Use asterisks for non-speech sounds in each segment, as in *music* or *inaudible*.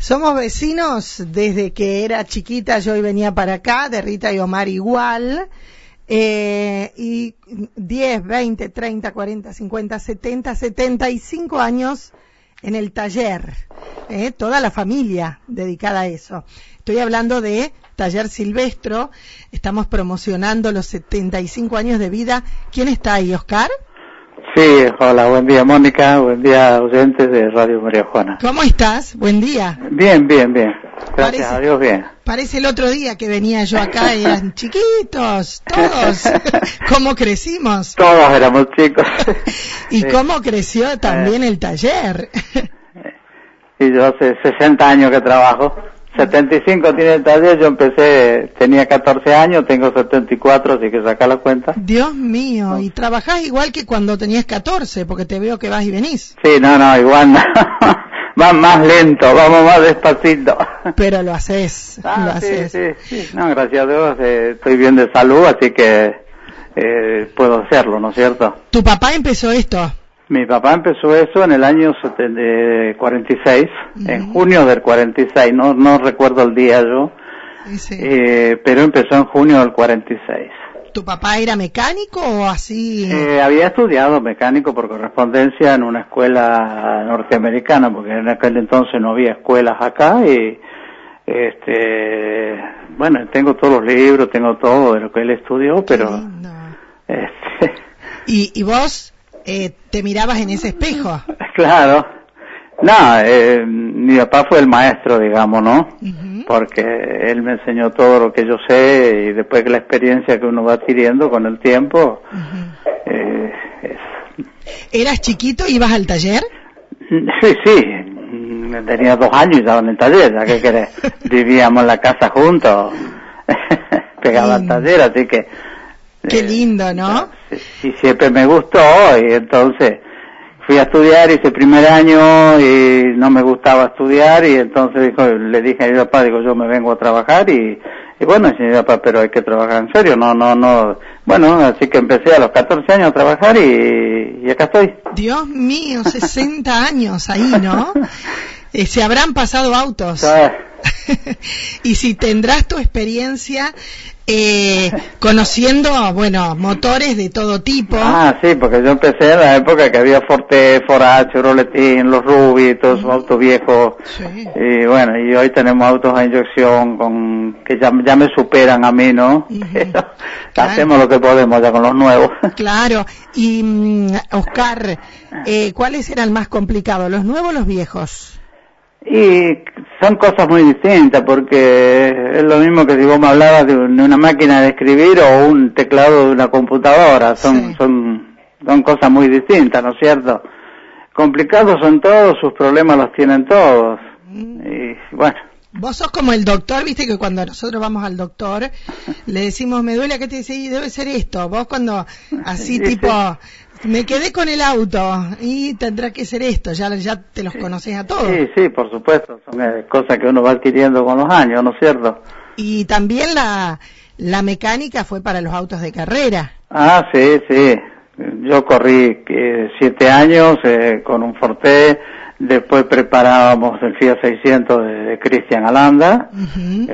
Somos vecinos desde que era chiquita, yo y venía para acá, de Rita y Omar igual. Eh, y 10, 20, 30, 40, 50, 70, 75 años en el taller. Eh, toda la familia dedicada a eso. Estoy hablando de Taller Silvestro. Estamos promocionando los 75 años de vida. ¿Quién está ahí, Oscar? Sí, hola, buen día Mónica, buen día oyentes de Radio María Juana. ¿Cómo estás? Buen día. Bien, bien, bien. Gracias a Dios, bien. Parece el otro día que venía yo acá, eran *laughs* chiquitos, todos. *laughs* ¿Cómo crecimos? Todos éramos chicos. *laughs* ¿Y cómo creció también el taller? y yo hace 60 años que trabajo. 75 tiene el taller, yo empecé, tenía 14 años, tengo 74, así que saca la cuenta. Dios mío, y trabajás igual que cuando tenías 14, porque te veo que vas y venís. Sí, no, no, igual no. *laughs* Va más lento, vamos más despacito. Pero lo haces, ah, lo sí, Sí, sí, no, gracias a Dios eh, estoy bien de salud, así que eh, puedo hacerlo, ¿no es cierto? ¿Tu papá empezó esto? Mi papá empezó eso en el año 46, en junio del 46, no, no recuerdo el día yo, eh, pero empezó en junio del 46. ¿Tu papá era mecánico o así? Eh, había estudiado mecánico por correspondencia en una escuela norteamericana, porque en aquel entonces no había escuelas acá y este bueno tengo todos los libros tengo todo de lo que él estudió pero este... *laughs* ¿Y, y vos eh, te mirabas en ese espejo. *laughs* Claro. No, eh, mi papá fue el maestro, digamos, ¿no? Porque él me enseñó todo lo que yo sé y después que la experiencia que uno va adquiriendo con el tiempo. eh, ¿Eras chiquito y ibas al taller? Sí, sí. Tenía dos años y estaba en el taller, ya que querés. *laughs* Vivíamos en la casa juntos, *laughs* pegaba al taller, así que Qué lindo, ¿no? Sí, siempre me gustó y entonces fui a estudiar ese primer año y no me gustaba estudiar y entonces dijo, le dije a mi papá, digo, yo me vengo a trabajar y, y bueno, mi papá, pero hay que trabajar en serio, no, no, no. Bueno, así que empecé a los 14 años a trabajar y, y acá estoy. Dios mío, 60 años ahí, ¿no? *laughs* Eh, se habrán pasado autos. *laughs* y si tendrás tu experiencia eh, conociendo, bueno, motores de todo tipo. Ah, sí, porque yo empecé en la época que había Forte, Foracho, Roletín, los Ruby, todos esos autos viejos. Y bueno, y hoy tenemos autos a inyección con que ya, ya me superan a mí, ¿no? *laughs* Hacemos lo que podemos ya con los nuevos. *laughs* Claro. Y, mm, Oscar, eh, ¿cuáles eran más complicados, los nuevos o los viejos? Y son cosas muy distintas porque es lo mismo que si vos me hablabas de una máquina de escribir o un teclado de una computadora, son, son, son cosas muy distintas, ¿no es cierto? Complicados son todos, sus problemas los tienen todos. Mm. Y bueno. Vos sos como el doctor, viste que cuando nosotros vamos al doctor *laughs* le decimos, me duele, ¿qué te dice? Y debe ser esto. Vos cuando así tipo, me quedé con el auto y tendrá que ser esto, ya, ya te los conoces a todos. Sí, sí, por supuesto, son eh, cosas que uno va adquiriendo con los años, ¿no es cierto? Y también la, la mecánica fue para los autos de carrera. Ah, sí, sí. Yo corrí eh, siete años eh, con un Forte Después preparábamos el Fiat 600 de, Cristian Alanda,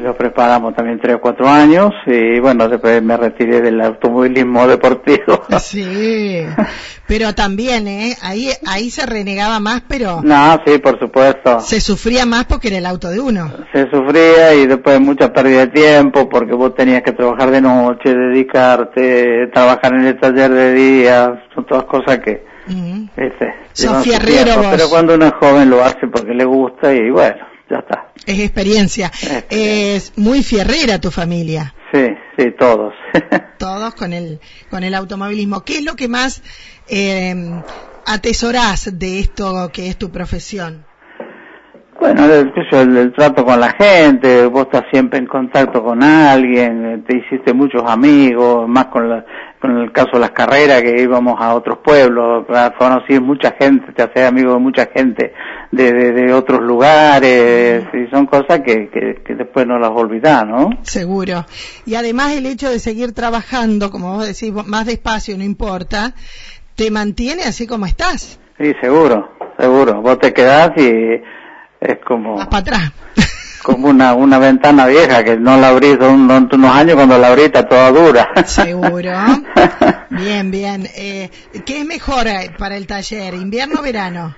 lo preparamos también tres o cuatro años y bueno, después me retiré del automovilismo deportivo. *laughs* Sí, pero también, ¿eh? Ahí, ahí se renegaba más, pero... No, sí, por supuesto. Se sufría más porque era el auto de uno. Se sufría y después mucha pérdida de tiempo porque vos tenías que trabajar de noche, dedicarte, trabajar en el taller de día, son todas cosas que Sofía Pero cuando uno es joven lo hace porque le gusta y bueno, ya está. Es experiencia. Es, muy fierrera tu familia. Sí, sí, todos. *laughs* todos con el, con el automovilismo. ¿Qué es lo que más eh, atesorás de esto que es tu profesión? Bueno, el, trato con la gente, vos estás siempre en contacto con alguien, te hiciste muchos amigos, más con, la, con el caso de las carreras que íbamos a otros pueblos, conocí mucha gente, te haces amigo de mucha gente de, de, otros lugares, y son cosas que, que, después no las olvidás, ¿no? Seguro. Y además el hecho de seguir trabajando, como vos decís, más despacio, no importa, te mantiene así como estás. Sí, seguro, seguro. Vos te quedás y es como... Más para atrás. *laughs* como una, una ventana vieja que no la abrís un, unos años cuando la está toda dura. Seguro. *laughs* bien, bien. Eh, ¿Qué es mejor eh, para el taller, invierno o verano?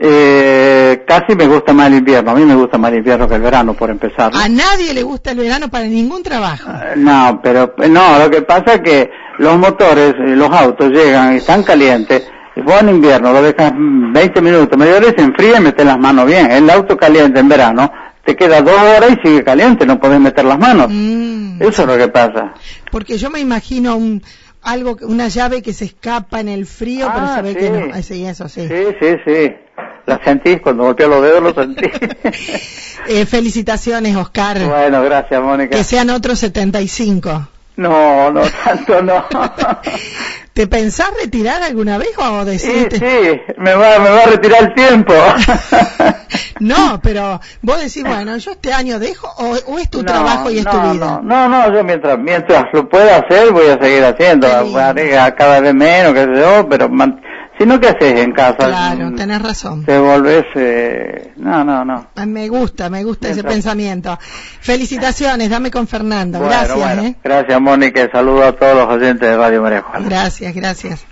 Eh, casi me gusta más el invierno. A mí me gusta más el invierno que el verano, por empezar. A nadie le gusta el verano para ningún trabajo. Eh, no, pero no, lo que pasa es que los motores, eh, los autos llegan y están calientes. Vos en invierno lo dejas 20 minutos, media hora y se enfría y metes las manos bien. El auto caliente en verano te queda dos horas y sigue caliente, no podés meter las manos. Mm. Eso es lo que pasa. Porque yo me imagino un, algo, una llave que se escapa en el frío, pero ah, se ve que no. Sí, eso sí. Sí, sí, sí. La sentís, cuando golpeé los dedos lo sentí. *laughs* eh, felicitaciones, Oscar. Bueno, gracias, Mónica. Que sean otros 75. No, no, tanto no. *laughs* ¿Te pensás retirar alguna vez o decís? Sí, sí, me va, me va a retirar el tiempo. *laughs* no, *laughs* pero vos decís, bueno, yo este año dejo o, es tu trabajo y es tu vida. No, no, yo mientras mientras lo pueda hacer voy a seguir haciendo, cada vez menos, que sé yo, pero no, ¿qué haces en casa? Claro, tenés razón. Te volvés... Eh... No, no, no. Me gusta, me gusta ese pensamiento. Felicitaciones, dame con Fernando. gracias. ¿eh? Gracias, Mónica. Saludo a todos los oyentes de Radio María Gracias, gracias.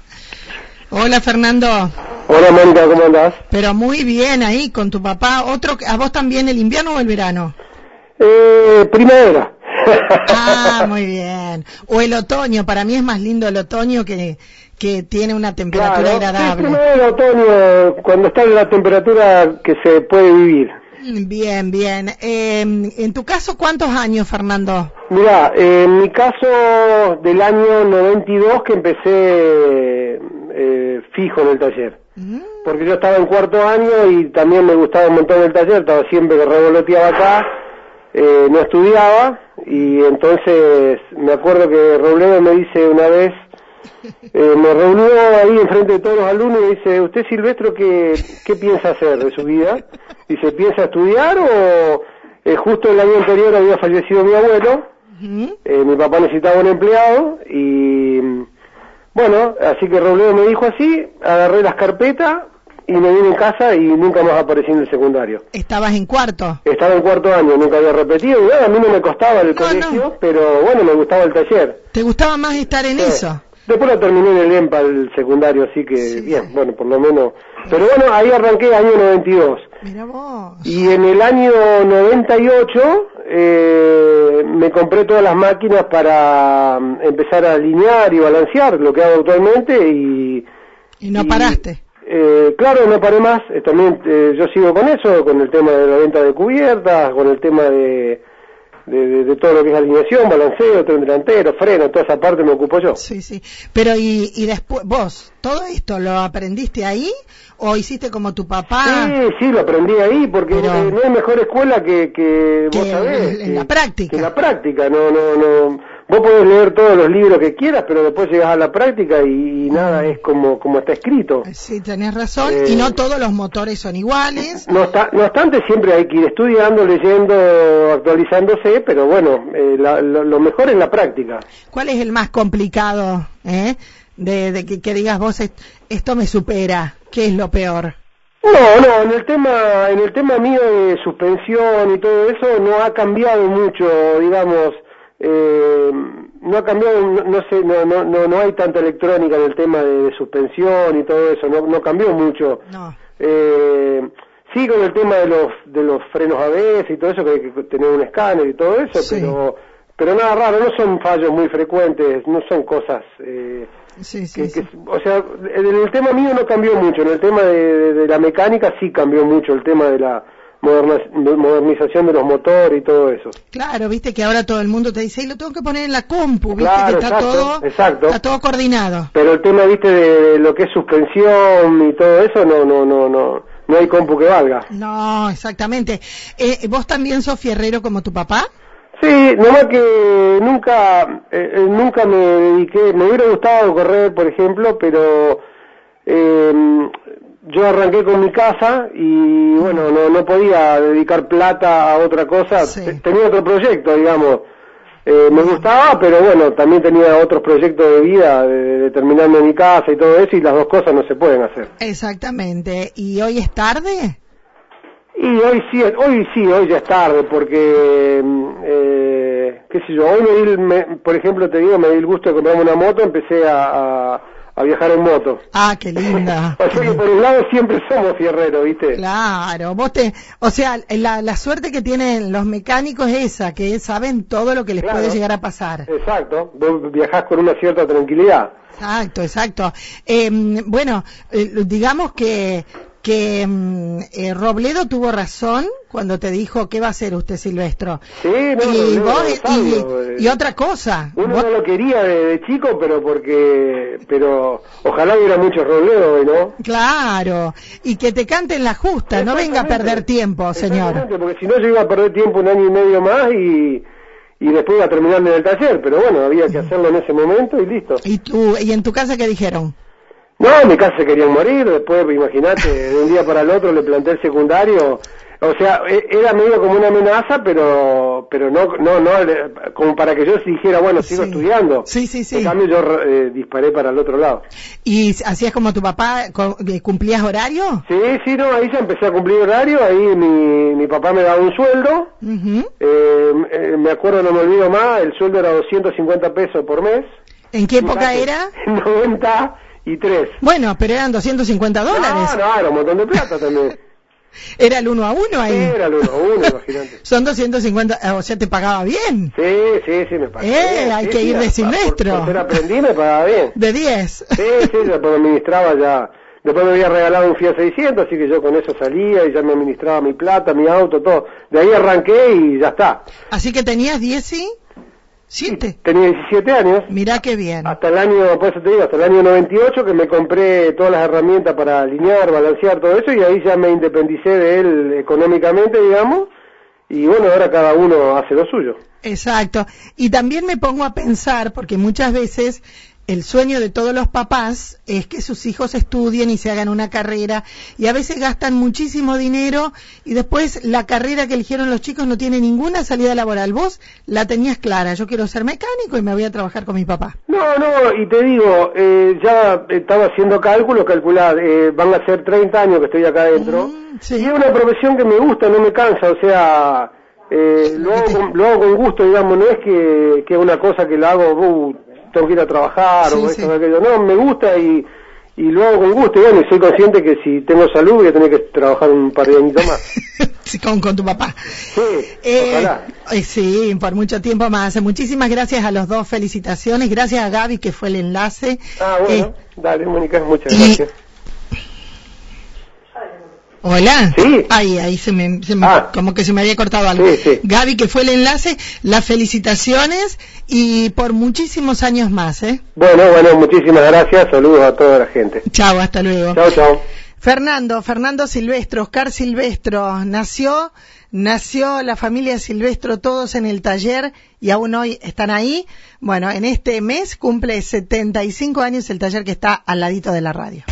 Hola, Fernando. Hola, Mónica, ¿cómo andás? Pero muy bien ahí con tu papá. ¿Otro, ¿A vos también el invierno o el verano? Eh, primavera. Ah, muy bien. O el otoño, para mí es más lindo el otoño que, que tiene una temperatura agradable. Sí, el otoño, cuando está en la temperatura que se puede vivir. Bien, bien. Eh, en tu caso, ¿cuántos años, Fernando? Mira, en mi caso del año 92 que empecé eh, fijo en el taller. Mm. Porque yo estaba en cuarto año y también me gustaba un montón el taller, estaba siempre que revoloteaba acá, eh, no estudiaba y entonces me acuerdo que Robledo me dice una vez, *laughs* eh, me reunió ahí enfrente de todos los alumnos y dice, ¿usted Silvestro qué, qué piensa hacer de su vida? Dice, ¿piensa estudiar o eh, justo el año anterior había fallecido mi abuelo? Eh, mi papá necesitaba un empleado y bueno, así que Robledo me dijo así, agarré las carpetas y me vine en casa y nunca más aparecí en el secundario. ¿Estabas en cuarto? Estaba en cuarto año, nunca había repetido. a mí no me costaba el colegio, pero bueno, me gustaba el taller. ¿Te gustaba más estar en eso? Después lo terminé en el EMPA, el secundario, así que bien, bueno, por lo menos. Pero bueno, ahí arranqué año 92. Mira vos. Y en el año 98 eh, me compré todas las máquinas para mm, empezar a alinear y balancear, lo que hago actualmente y... ¿Y no paraste? Eh, claro, no paré más. Eh, también eh, yo sigo con eso, con el tema de la venta de cubiertas, con el tema de de, todo lo que es alineación, balanceo, tren delantero, freno, toda esa parte me ocupo yo. Sí, sí. Pero y, y después, vos, ¿todo esto lo aprendiste ahí o hiciste como tu papá? Sí, sí, lo aprendí ahí porque no hay mejor escuela que, que, vos sabés. En, la práctica. Que la práctica, no, no, no vos podés leer todos los libros que quieras, pero después llegas a la práctica y, nada es como, como está escrito. Sí, tenés razón, y no eh, todos los motores son iguales. No, no obstante, siempre hay que ir estudiando, leyendo, actualizándose, pero bueno, eh, lo, mejor es la práctica. ¿Cuál es el más complicado, eh? De, que, que digas vos, esto me supera, ¿qué es lo peor? No, no, en el tema, en el tema mío de suspensión y todo eso no ha cambiado mucho, digamos, eh, no ha cambiado, no, sé, no, no, no, hay tanta electrónica en el tema de, suspensión y todo eso, no, no cambió mucho. Eh, sí con el tema de los, de los frenos ABS y todo eso, que hay que tener un escáner y todo eso, pero, pero nada raro, no son fallos muy frecuentes, no son cosas... Eh, Sí, sí, o sea, en el tema mío no cambió mucho, en el tema de, la mecánica sí cambió mucho el tema de la modernización de los motores y todo eso. Claro, viste que ahora todo el mundo te dice, y lo tengo que poner en la compu, viste que está todo está todo coordinado. Pero el tema, viste, de lo que es suspensión y todo eso, no, no, no, no, no hay compu que valga. No, exactamente. Eh, ¿Vos también sos fierrero como tu papá? Sí, nomás que nunca, eh, eh, nunca me dediqué, me hubiera gustado correr, por ejemplo, pero eh, yo arranqué con mi casa y bueno, no, no podía dedicar plata a otra cosa, tenía otro proyecto, digamos. Eh, me gustaba, pero bueno, también tenía otros proyectos de vida, de, terminarme mi casa y todo eso, y las dos cosas no se pueden hacer. Exactamente. ¿Y hoy es tarde? Y hoy sí, hoy sí, hoy ya es tarde, porque, mm, eh, qué sé yo, hoy me di, el- me- por ejemplo, te digo, me di el gusto de comprarme una moto, empecé a, a, a viajar en moto. Ah, qué linda. *laughs* O sea que por un lado siempre somos fierreros, ¿viste? Claro, vos te, o sea, la, la suerte que tienen los mecánicos es esa, que saben todo lo que les Claro. puede llegar a pasar. Exacto, vos viajás con una cierta tranquilidad. Exacto, exacto. Eh, bueno, eh, digamos que que mm, eh, Robledo tuvo razón cuando te dijo qué va a hacer usted Silvestro. Sí, no, y, no, vos, no, y- eh. y otra cosa. Uno vos- no lo quería de, de chico, pero porque, pero ojalá hubiera mucho roleo hoy, ¿no? Claro, y que te canten la justa, no venga a perder tiempo, señor. Porque si no yo iba a perder tiempo un año y medio más y, y después iba a terminar en el taller, pero bueno, había que hacerlo en ese momento y listo. ¿Y, tú, ¿Y en tu casa qué dijeron? No, en mi casa se querían morir, después, imagínate, de un día para el otro le planté el secundario. O sea, e-, era medio como una amenaza, pero pero no, no, no, como para que yo dijera, bueno, sigo estudiando. Sí, sí, sí. En cambio yo eh, disparé para el otro lado. ¿Y hacías como tu papá, eh, cumplías horario? Sí, sí, no, ahí ya empecé a cumplir horario, ahí mi, mi papá me daba un sueldo, em, em, me acuerdo, no me olvido más, el sueldo era 250 pesos por mes. ¿En qué época era? 90 y tres. Bueno, pero eran 250 dólares. Ah, no, un montón de plata también. *laughs* Era el uno a uno ahí. Sí, era el uno a uno, imagínate. *laughs* Son 250, o sea, te pagaba bien. Sí, sí, sí, me pagaba eh, bien. Hay sí, que sí, ir de semestre. Por, por, ser aprendiz me pagaba bien. De 10. Sí, sí, después me administraba ya. Después me había regalado un Fiat 600, así que yo con eso salía y ya me administraba mi plata, mi auto, todo. De ahí arranqué y ya está. Así que tenías 10 y... 7. Tenía 17 años. Mirá qué bien. Hasta el año, por eso te digo, hasta el año 98 que me compré todas las herramientas para alinear, balancear todo eso y ahí ya me independicé de él económicamente, digamos. Y bueno, ahora cada uno hace lo suyo. Exacto. Y también me pongo a pensar, porque muchas veces el sueño de todos los papás es que sus hijos estudien y se hagan una carrera y a veces gastan muchísimo dinero y después la carrera que eligieron los chicos no tiene ninguna salida laboral. Vos la tenías clara, yo quiero ser mecánico y me voy a trabajar con mi papá. No, no, y te digo, eh, ya estaba haciendo cálculos, calcular, eh, van a ser 30 años que estoy acá adentro, Mm, sí. y es una profesión que me gusta, no me cansa, o sea, eh, lo, hago con, lo hago con gusto, digamos, no es que, que es una cosa que la hago, uh, tengo que ir a trabajar Sí, o sí. esto o aquello, no, me gusta y, y lo hago con gusto, y bueno, y soy consciente que si tengo salud voy a tener que trabajar un par de añitos más. *laughs* Sí, con, con tu papá. Sí, Eh, ojalá. eh, sí, por mucho tiempo más. Muchísimas gracias a los dos, felicitaciones. Gracias a Gaby que fue el enlace. Ah, bueno, Eh, dale, Mónica, muchas gracias. Hola. Sí. Ahí, ahí se me, se me- Ah. como que se me había cortado algo. Sí, sí. Gaby, que fue el enlace, las felicitaciones y por muchísimos años más, ¿eh? Bueno, bueno, muchísimas gracias, saludos a toda la gente. Chao, hasta luego. Chao, chao. Fernando, Fernando Silvestro, Oscar Silvestro, nació, nació la familia Silvestro todos en el taller y aún hoy están ahí. Bueno, en este mes cumple 75 años el taller que está al ladito de la radio.